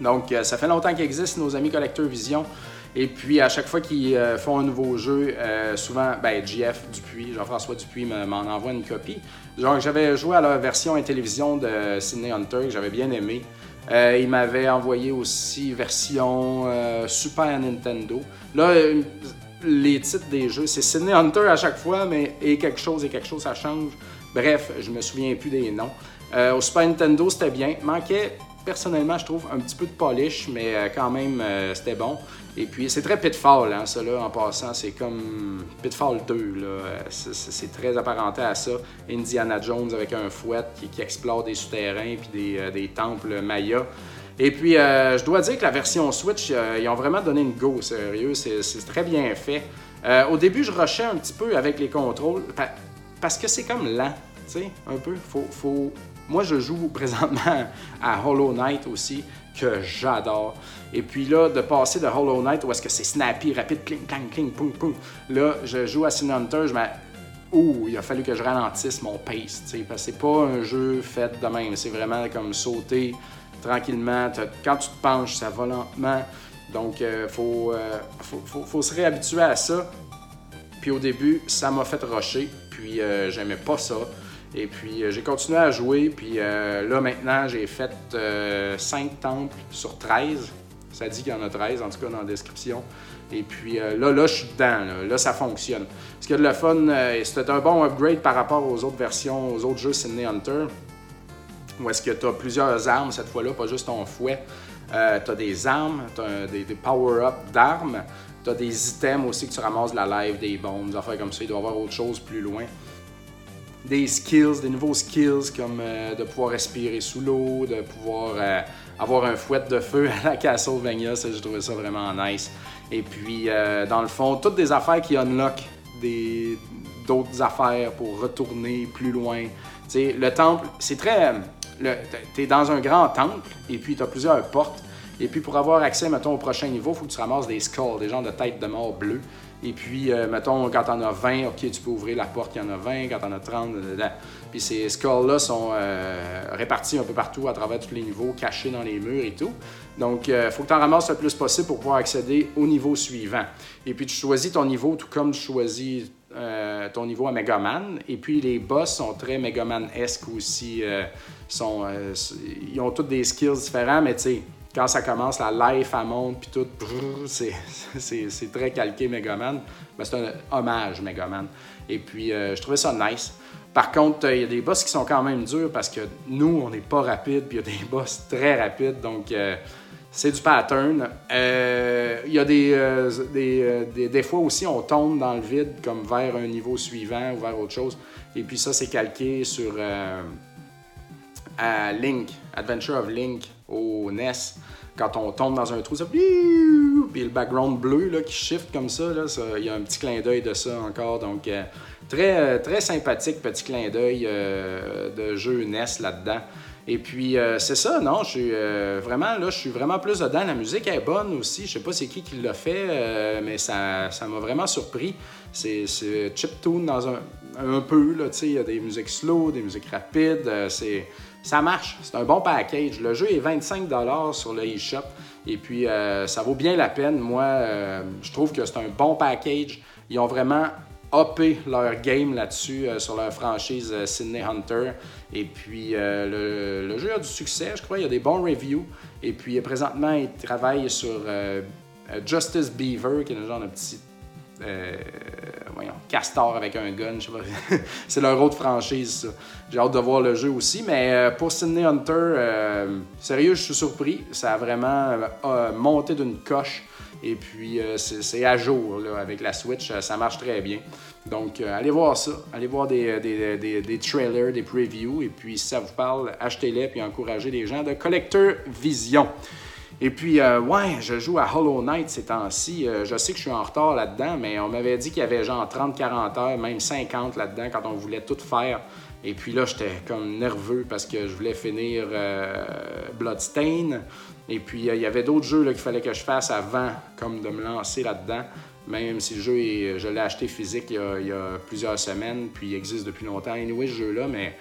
Donc euh, ça fait longtemps qu'ils existent, nos amis Collector Vision. Et puis à chaque fois qu'ils euh, font un nouveau jeu, souvent, ben, JF Dupuis, Jean-François Dupuis m'en envoie une copie. Donc j'avais joué à la version Intellivision de Sydney Hunter que j'avais bien aimé. Euh, il m'avait envoyé aussi version euh, Super Nintendo. Là, euh, les titres des jeux, c'est Sydney Hunter à chaque fois, mais quelque chose et quelque chose, ça change. Bref, je me souviens plus des noms. Au Super Nintendo, c'était bien. Manquait, personnellement, je trouve, un petit peu de polish, mais quand même, c'était bon. Et puis, c'est très Pitfall, hein, ça, là, en passant. C'est comme Pitfall 2, là. C'est très apparenté à ça. Indiana Jones avec un fouet qui, explore des souterrains puis des, des temples mayas. Et puis, je dois dire que la version Switch, ils ont vraiment donné une go, sérieux. C'est très bien fait. au début, je rushais un petit peu avec les contrôles parce que c'est comme lent, tu sais, un peu. Faut, faut, moi, je joue présentement à Hollow Knight aussi, que j'adore. Et puis là, de passer de Hollow Knight où est-ce que c'est snappy, rapide, cling, clang, cling, poum, poum. Là, je joue à Sin Hunter, je Ouh, il a fallu que je ralentisse mon pace, tu sais, parce que c'est pas un jeu fait de même. C'est vraiment comme sauter tranquillement. Quand tu te penches, ça va lentement. Donc, euh, euh, faut, faut, faut, se réhabituer à ça. Puis au début, ça m'a fait rusher, puis euh, j'aimais pas ça. Et puis euh, j'ai continué à jouer, puis euh, là maintenant j'ai fait 5 euh, temples sur 13. Ça dit qu'il y en a 13 en tout cas dans la description. Et puis là, là, je suis dedans, là, ça fonctionne. Ce qui est de le fun, c'était un bon upgrade par rapport aux autres versions, aux autres jeux Sydney Hunter. Où est-ce que tu as plusieurs armes cette fois-là, pas juste ton fouet. tu as des armes, tu as des, power-up d'armes. Tu as des items aussi que tu ramasses de la live, des bombes, des affaires comme ça. Il doit y avoir autre chose plus loin des skills, des nouveaux skills comme euh, de pouvoir respirer sous l'eau, de pouvoir euh, avoir un fouet de feu à la Castlevania, ça j'ai trouvé ça vraiment nice. Et puis euh, dans le fond, toutes des affaires qui unlock des d'autres affaires pour retourner plus loin. sais, le temple, c'est très tu es dans un grand temple et puis tu as plusieurs portes. Et puis pour avoir accès, mettons, au prochain niveau, il faut que tu ramasses des skulls, des genres de têtes de mort bleues. Et puis, euh, mettons, quand t'en as 20, OK, tu peux ouvrir la porte, il y en a 20. Quand t'en as 30, Puis ces skulls-là sont euh, répartis un peu partout à travers tous les niveaux, cachés dans les murs et tout. Donc, il euh, faut que tu en ramasses le plus possible pour pouvoir accéder au niveau suivant. Et puis, tu choisis ton niveau tout comme tu choisis ton niveau à Megaman. Et puis, les boss sont très Megaman-esque aussi. ils ont tous des skills différents, mais tu sais, quand ça commence, la life, elle monte, puis tout, c'est très calqué Megaman. Mais c'est un hommage Megaman. Et puis, euh, je trouvais ça nice. Par contre, il y a des boss qui sont quand même durs parce que nous, on n'est pas rapide, puis il y a des boss très rapides, donc euh, c'est du pattern. Euh, il y a des, des, des, fois aussi, on tombe dans le vide, comme vers un niveau suivant ou vers autre chose. Et puis ça, c'est calqué sur Link, Adventure of Link au NES, quand on tombe dans un trou, ça puis le background bleu là, qui shift comme ça, il y a un petit clin d'œil de ça encore. Donc, euh, très, euh, très sympathique petit clin d'œil euh, de jeu NES là-dedans. Et puis, c'est ça, non, je suis vraiment, là, je suis vraiment plus dedans. La musique est bonne aussi. Je sais pas c'est qui qui l'a fait, mais ça, ça m'a vraiment surpris. C'est chiptune dans un, un peu, tu sais, il y a des musiques slow, des musiques rapides. c'est ça marche, c'est un bon package. Le jeu est 25 sur le eShop et puis euh, ça vaut bien la peine. Moi, euh, je trouve que c'est un bon package. Ils ont vraiment uppé leur game là-dessus euh, sur leur franchise Sydney Hunter. Et puis le, jeu a du succès, je crois. Il y a des bons reviews. Et puis présentement, ils travaillent sur Justice Beaver, qui est un genre de petit euh, voyons, Castor avec un gun, c'est leur autre franchise, J'ai hâte de voir le jeu aussi, mais euh, pour Sydney Hunter, euh, sérieux, je suis surpris. Ça a vraiment monté d'une coche. Et puis, c'est à jour avec la Switch, ça marche très bien. Donc, allez voir ça. Allez voir des, des, des, trailers, des previews. Et puis, si ça vous parle, achetez-les puis encouragez les gens de Collector Vision. Et puis, euh, ouais, je joue à Hollow Knight ces temps-ci. Euh, je sais que je suis en retard là-dedans, mais on m'avait dit qu'il y avait genre 30-40 heures, même 50 là-dedans quand on voulait tout faire. Et puis là, j'étais comme nerveux parce que je voulais finir euh, Bloodstain. Et puis, il y avait d'autres jeux qu'il fallait que je fasse avant, comme de me lancer là-dedans. Même si le jeu, je l'ai acheté physique il y, a, il y, a, plusieurs semaines, puis il existe depuis longtemps. Anyway, ce jeu-là, mais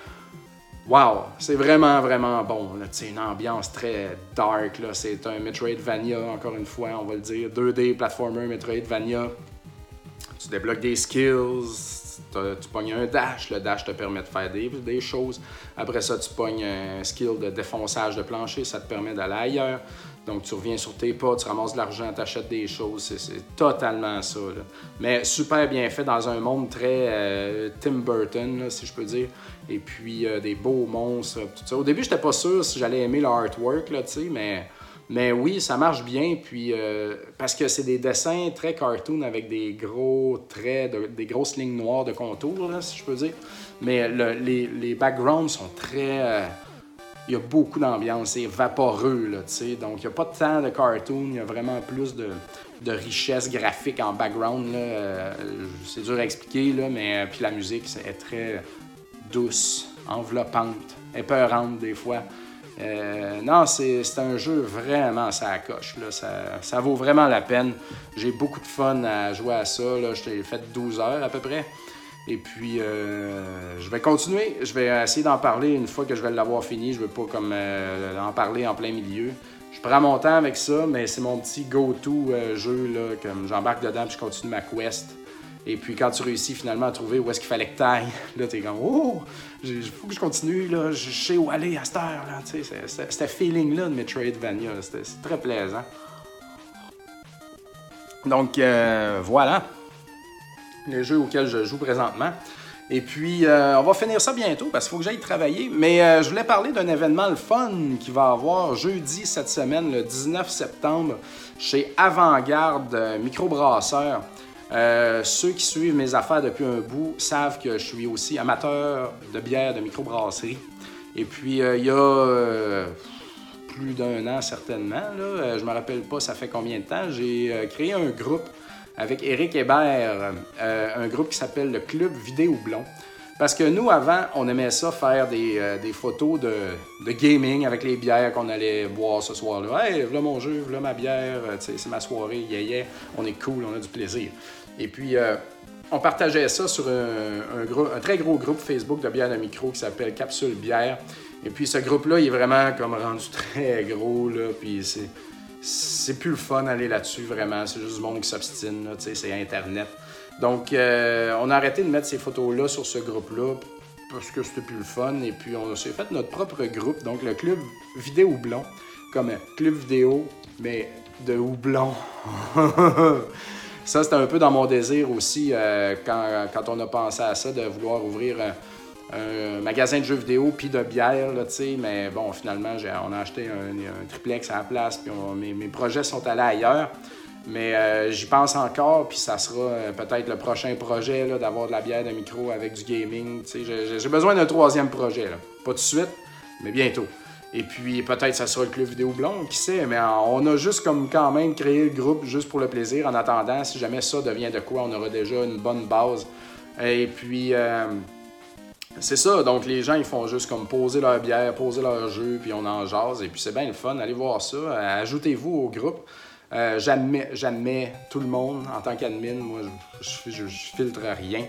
Wow, c'est vraiment, vraiment bon. C'est une ambiance très dark. C'est un Metroidvania, encore une fois, on va le dire. 2D platformer Metroidvania. Tu débloques des skills, tu pognes un dash. Le dash te permet de faire des, des, choses. Après ça, tu pognes un skill de défonçage de plancher, ça te permet d'aller ailleurs. Donc, tu reviens sur tes pas, tu ramasses de l'argent, tu achètes des choses. C'est totalement ça. Mais super bien fait dans un monde très euh, Tim Burton, si je peux dire. Et puis, euh, des beaux monstres, tout ça. Au début, j'étais pas sûr si j'allais aimer le artwork, là, mais, mais oui, ça marche bien. Puis, euh, parce que c'est des dessins très cartoon avec des gros traits, des grosses lignes noires de contour, si je peux dire. Mais les, les, backgrounds sont très il y a beaucoup d'ambiance, c'est vaporeux, là, donc il n'y a pas tant de cartoon, il y a vraiment plus de, richesse graphique en background, euh, c'est dur à expliquer, là, mais euh, puis la musique est très douce, enveloppante, épeurante des fois. Euh, non, c'est un jeu vraiment ça coche. Ça, vaut vraiment la peine. J'ai beaucoup de fun à jouer à ça. J'ai fait 12 heures à peu près. Et puis, euh, je vais continuer. Je vais essayer d'en parler une fois que je vais l'avoir fini. Je ne veux pas comme euh, en parler en plein milieu. Je prends mon temps avec ça, mais c'est mon petit go-to jeu. Là, comme j'embarque dedans puis je continue ma quest. Et puis, quand tu réussis finalement à trouver où est-ce qu'il fallait que tu là, tu es comme Oh, il faut que je continue. Là, je sais où aller à cette heure. Là, c'est, ce feeling-là de Metroidvania. C'est très plaisant. Donc, voilà les jeux auxquels je joue présentement. Et puis, euh, on va finir ça bientôt parce qu'il faut que j'aille travailler. Mais euh, je voulais parler d'un événement le fun qui va avoir jeudi cette semaine, le 19 septembre, chez Avant-Garde euh, ceux qui suivent mes affaires depuis un bout savent que je suis aussi amateur de bière de microbrasserie. Et puis, il y a plus d'un an certainement, là, je me rappelle pas ça fait combien de temps, j'ai créé un groupe avec Eric Hébert, euh, un groupe qui s'appelle le Club Vidéo Blond. Parce que nous, avant, on aimait ça faire des, euh, photos de, gaming avec les bières qu'on allait boire ce soir-là. Hey, voilà mon jeu, voilà ma bière, euh, c'est ma soirée, yeah, yeah, on est cool, on a du plaisir. Et puis, on partageait ça sur un, très gros groupe Facebook de bière de micro qui s'appelle Capsule Bière. Et puis, ce groupe-là, il est vraiment comme rendu très gros, là, puis c'est c'est plus le fun d'aller là-dessus, vraiment. C'est juste du monde qui s'obstine, c'est Internet. Donc, euh, on a arrêté de mettre ces photos-là sur ce groupe-là parce que c'était plus le fun. Et puis, on s'est fait notre propre groupe, donc le club vidéo houblon, comme club vidéo, mais de houblon. ça, c'était un peu dans mon désir aussi euh, quand, quand, on a pensé à ça, de vouloir ouvrir un magasin de jeux vidéo puis de bière, là, mais bon, finalement, on a acheté un, triplex à la place, puis mes, projets sont allés ailleurs. Mais euh, j'y pense encore, puis ça sera euh, peut-être le prochain projet d'avoir de la bière de micro avec du gaming. J'ai besoin d'un troisième projet. Là. Pas tout de suite, mais bientôt. Et puis peut-être ça sera le club vidéo blond, qui sait, mais on a juste comme quand même créé le groupe juste pour le plaisir en attendant, si jamais ça devient de quoi, on aura déjà une bonne base. Et puis... Euh, c'est ça, donc les gens ils font juste comme poser leur bière, poser leur jeu, puis on en jase, et puis c'est bien le fun, allez voir ça. Euh, ajoutez-vous au groupe. Euh, J'admets tout le monde en tant qu'admin, moi je, filtre rien.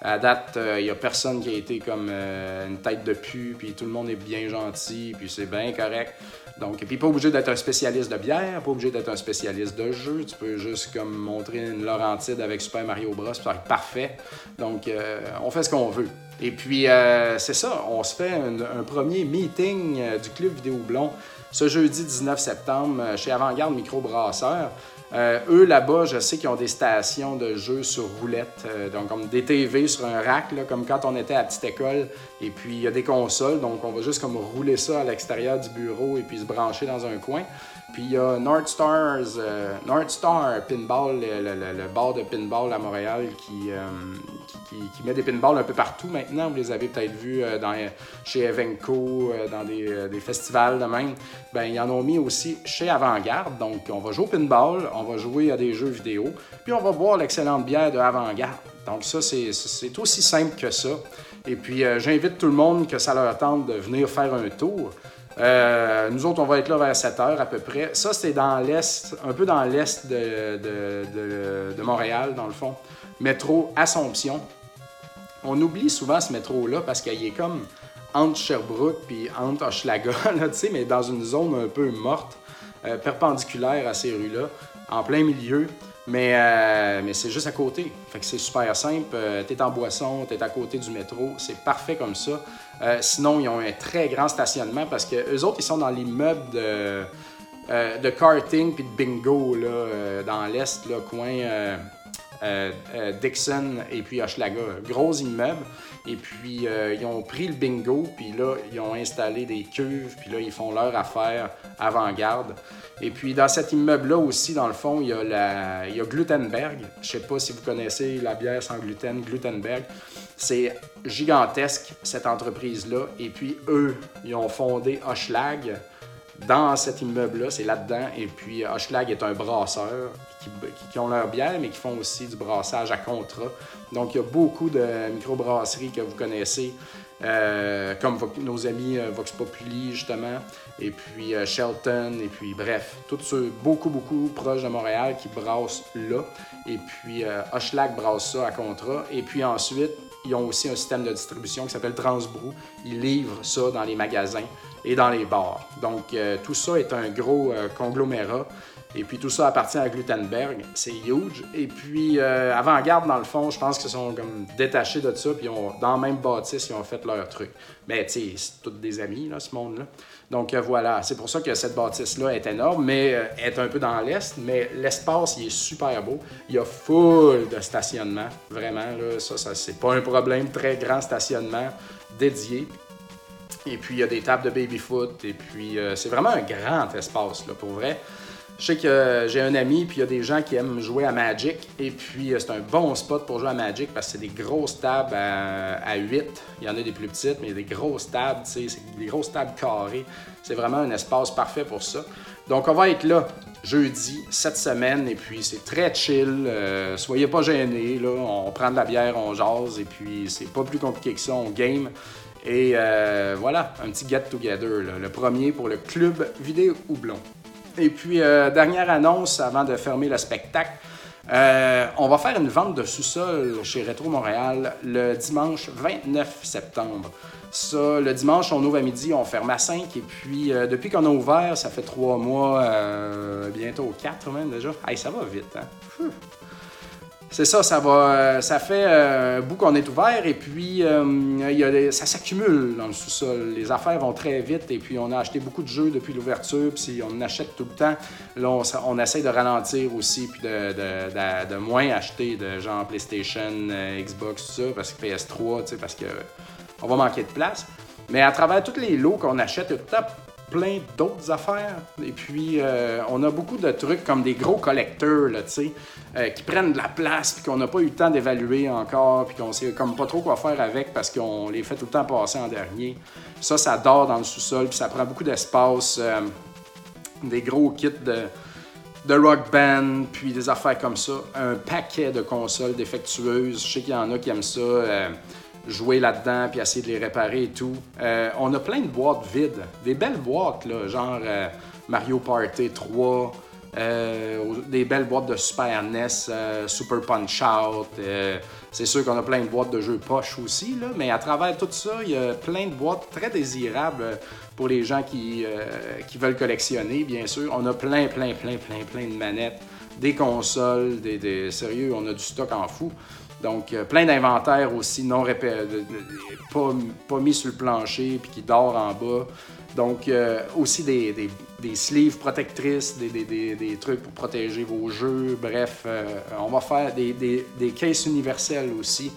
À date, il euh, n'y a personne qui a été comme euh, une tête de pu, puis tout le monde est bien gentil, puis c'est bien correct. Donc, puis pas obligé d'être un spécialiste de bière, pas obligé d'être un spécialiste de jeu. Tu peux juste comme montrer une Laurentide avec Super Mario Bros. Ça parfait. Donc, on fait ce qu'on veut. Et puis, euh, c'est ça, on se fait un, premier meeting euh, du Club Vidéo Blond ce jeudi 19 septembre euh, chez Avant-Garde Microbrasseur. eux, là-bas, je sais qu'ils ont des stations de jeux sur roulette, donc comme des TV sur un rack, comme quand on était à petite école. Et puis, il y a des consoles, donc on va juste comme rouler ça à l'extérieur du bureau et puis se brancher dans un coin. Puis il y a North Stars, North Star Pinball, le, bar de pinball à Montréal qui, qui, met des pinballs un peu partout maintenant. Vous les avez peut-être vus euh, chez Evenco, euh, dans euh, des, festivals de même. Ben, ils en ont mis aussi chez Avant-Garde. Donc, on va jouer au pinball, on va jouer à des jeux vidéo, puis on va boire l'excellente bière de Avant-Garde. Donc, ça, c'est aussi simple que ça. Et puis, j'invite tout le monde que ça leur tente de venir faire un tour. Nous autres, on va être là vers 7 heures à peu près. Ça, c'est dans l'est, un peu dans l'est de, Montréal, dans le fond. Métro Assomption. On oublie souvent ce métro-là parce qu'il est comme entre Sherbrooke puis entre Hochelaga, mais dans une zone un peu morte, euh, perpendiculaire à ces rues-là, en plein milieu. Mais, euh, mais c'est juste à côté. Fait que c'est super simple. Euh, t'es en boisson, t'es à côté du métro. C'est parfait comme ça. sinon, ils ont un très grand stationnement parce que eux autres, ils sont dans l'immeuble de de karting puis de bingo là, dans l'Est, le coin Dixon et puis Hochelaga. Gros immeuble. Et puis, ils ont pris le bingo, puis là, ils ont installé des cuves, puis là, ils font leur affaire avant-garde. Et puis, dans cet immeuble-là aussi, dans le fond, il y a, Glutenberg. Je sais pas si vous connaissez la bière sans gluten, Glutenberg. C'est gigantesque, cette entreprise-là. Et puis, eux, ils ont fondé Hochelag dans cet immeuble-là, c'est là-dedans. Et puis, Hochelag est un brasseur qui, ont leur bière, mais qui font aussi du brassage à contrat. Donc, il y a beaucoup de microbrasseries que vous connaissez. Euh, comme nos amis euh, Vox Populi, justement, et puis euh, Shelton, et puis bref, tous ceux beaucoup, beaucoup proches de Montréal qui brassent là. Et puis Hochelag brasse ça à contrat. Et puis ensuite, ils ont aussi un système de distribution qui s'appelle Transbrou. Ils livrent ça dans les magasins et dans les bars. Donc, tout ça est un gros conglomérat et puis tout ça appartient à Glutenberg. C'est huge. Et puis euh, Avant-Garde, dans le fond, je pense qu'ils sont comme détachés de ça. Puis ont, dans la même bâtisse, ils ont fait leur truc. Mais tu sais, c'est tous des amis, là, ce monde-là. Donc euh, voilà, c'est pour ça que cette bâtisse-là est énorme, mais euh, est un peu dans l'est. Mais l'espace, il est super beau. Il y a full de stationnement. Vraiment, là, ça, ça c'est pas un problème. Très grand stationnement dédié. Et puis il y a des tables de baby-foot. Et puis c'est vraiment un grand espace, là, pour vrai. Je sais que j'ai un ami, puis il y a des gens qui aiment jouer à Magic. Et puis, euh, c'est un bon spot pour jouer à Magic parce que c'est des grosses tables à, 8. Il y en a des plus petites, mais il y a des grosses tables, tu sais, des grosses tables carrées. C'est vraiment un espace parfait pour ça. Donc, on va être là jeudi, cette semaine, et puis c'est très chill. Euh, soyez pas gênés, là. On prend de la bière, on jase, et puis c'est pas plus compliqué que ça, on game. Et euh, voilà, un petit get-together, le premier pour le club Vidéo Houblon. Et puis, euh, dernière annonce avant de fermer le spectacle. Euh, on va faire une vente de sous-sol chez Rétro Montréal le dimanche 29 septembre. Ça, le dimanche, on ouvre à midi, on ferme à 5. Et puis, euh, depuis qu'on a ouvert, ça fait trois mois, bientôt quatre même déjà. Hey, ça va vite, hein? C'est ça, ça va, euh, ça fait euh, un bout qu'on est ouvert et puis euh, ça s'accumule dans le sous-sol. Les affaires vont très vite et puis on a acheté beaucoup de jeux depuis l'ouverture, puis on achète tout le temps. Là, on, essaie de ralentir aussi puis de, moins acheter de genre PlayStation, Xbox, tout ça, parce que PS3, tu sais, parce que on va manquer de place. Mais à travers tous les lots qu'on achète, il y a tout plein d'autres affaires. Et puis, euh, on a beaucoup de trucs comme des gros collecteurs, là, tu sais, euh, qui prennent de la place, puis qu'on n'a pas eu le temps d'évaluer encore, puis qu'on sait comme pas trop quoi faire avec parce qu'on les fait tout le temps passer en dernier. Ça, ça dort dans le sous-sol, puis ça prend beaucoup d'espace. Euh, des gros kits de, de rock band, puis des affaires comme ça. Un paquet de consoles défectueuses. Je sais qu'il y en a qui aiment ça jouer là-dedans puis essayer de les réparer et tout. Euh, on a plein de boîtes vides, des belles boîtes, là, genre euh, Mario Party 3, euh, des belles boîtes de Super NES, Super Punch Out. c'est sûr qu'on a plein de boîtes de jeux poche aussi, mais à travers tout ça, il y a plein de boîtes très désirables pour les gens qui, veulent collectionner, bien sûr. On a plein, plein, plein, plein, plein de manettes, des consoles, des sérieux, on a du stock en fou. Donc, euh, plein d'inventaires aussi non pas, pas, mis sur le plancher puis qui dort en bas. Donc, euh, aussi des, des, sleeves protectrices, des, des, trucs pour protéger vos jeux. Bref, euh, on va faire des, caisses universelles aussi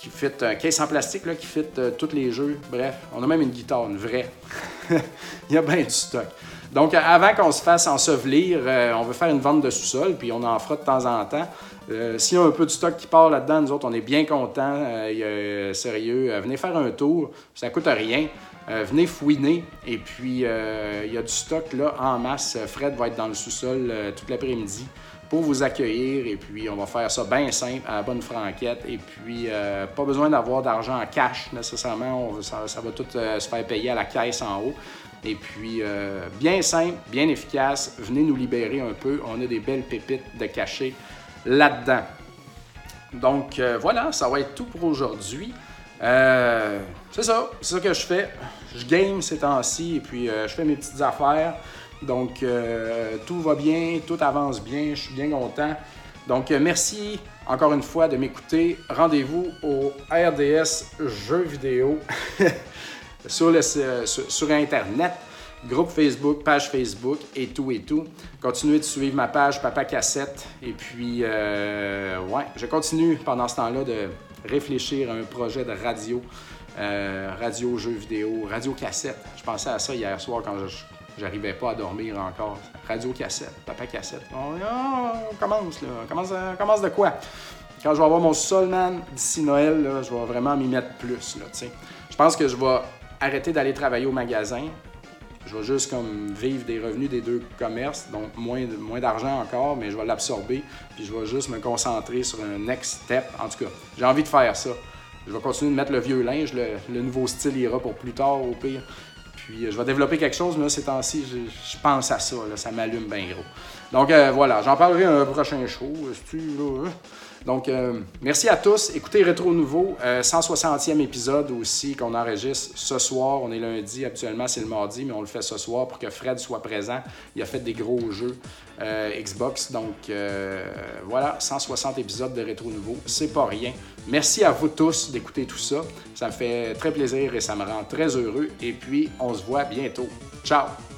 qui un caisse en plastique là, qui fit tous les jeux. Bref, on a même une guitare, une vraie. Il y a bien du stock. Donc, avant qu'on se fasse ensevelir, on veut faire une vente de sous-sol, puis on en fera de temps en temps. Euh, s'il y a un peu de stock qui part là-dedans, nous autres, on est bien contents. Euh, sérieux, euh, venez faire un tour, ça coûte rien. venez fouiner. Et puis, il y a du stock là en masse. Fred va être dans le sous-sol toute l'après-midi pour vous accueillir. Et puis, on va faire ça bien simple, à la bonne franquette. Et puis, pas besoin d'avoir d'argent en cash nécessairement. ça, va tout se faire payer à la caisse en haut. Et puis, bien simple, bien efficace. Venez nous libérer un peu. On a des belles pépites de cachet là-dedans. Donc euh, voilà, ça va être tout pour aujourd'hui. Euh, c'est ça, c'est ça que je fais. Je game ces temps-ci et puis euh, je fais mes petites affaires. Donc tout va bien, tout avance bien, je suis bien content. Donc merci encore une fois de m'écouter. Rendez-vous au RDS Jeux vidéo sur, sur Internet. Groupe Facebook, page Facebook et tout et tout. Continuez de suivre ma page Papa Cassette. Et puis, euh, ouais, je continue pendant ce temps-là de réfléchir à un projet de radio, euh, radio, jeux vidéo, radio cassette. Je pensais à ça hier soir quand je J'arrivais pas à dormir encore. Radio cassette, papa cassette. On, on commence, là. On commence, on commence de quoi? Quand je vais avoir mon sol, man, d'ici Noël, là, je vais vraiment m'y mettre plus, là. Je pense que je vais arrêter d'aller travailler au magasin. Je vais juste comme vivre des revenus des deux commerces, donc moins, moins d'argent encore, mais je vais l'absorber, puis je vais juste me concentrer sur un next step. En tout cas, j'ai envie de faire ça. Je vais continuer de mettre le vieux linge, le, nouveau style ira pour plus tard au pire. Puis euh, je vais développer quelque chose, mais là, ces temps-ci, je, pense à ça. Ça m'allume bien gros. Donc euh, voilà, j'en parlerai un prochain show. si tu, là. Donc, euh, merci à tous. Écoutez Rétro Nouveau, euh, 160e épisode aussi qu'on enregistre ce soir. On est lundi, habituellement c'est le mardi, mais on le fait ce soir pour que Fred soit présent. Il a fait des gros jeux euh, Xbox. Donc, euh, voilà, 160 épisodes de Rétro Nouveau. C'est pas rien. Merci à vous tous d'écouter tout ça. Ça me fait très plaisir et ça me rend très heureux. Et puis, on se voit bientôt. Ciao!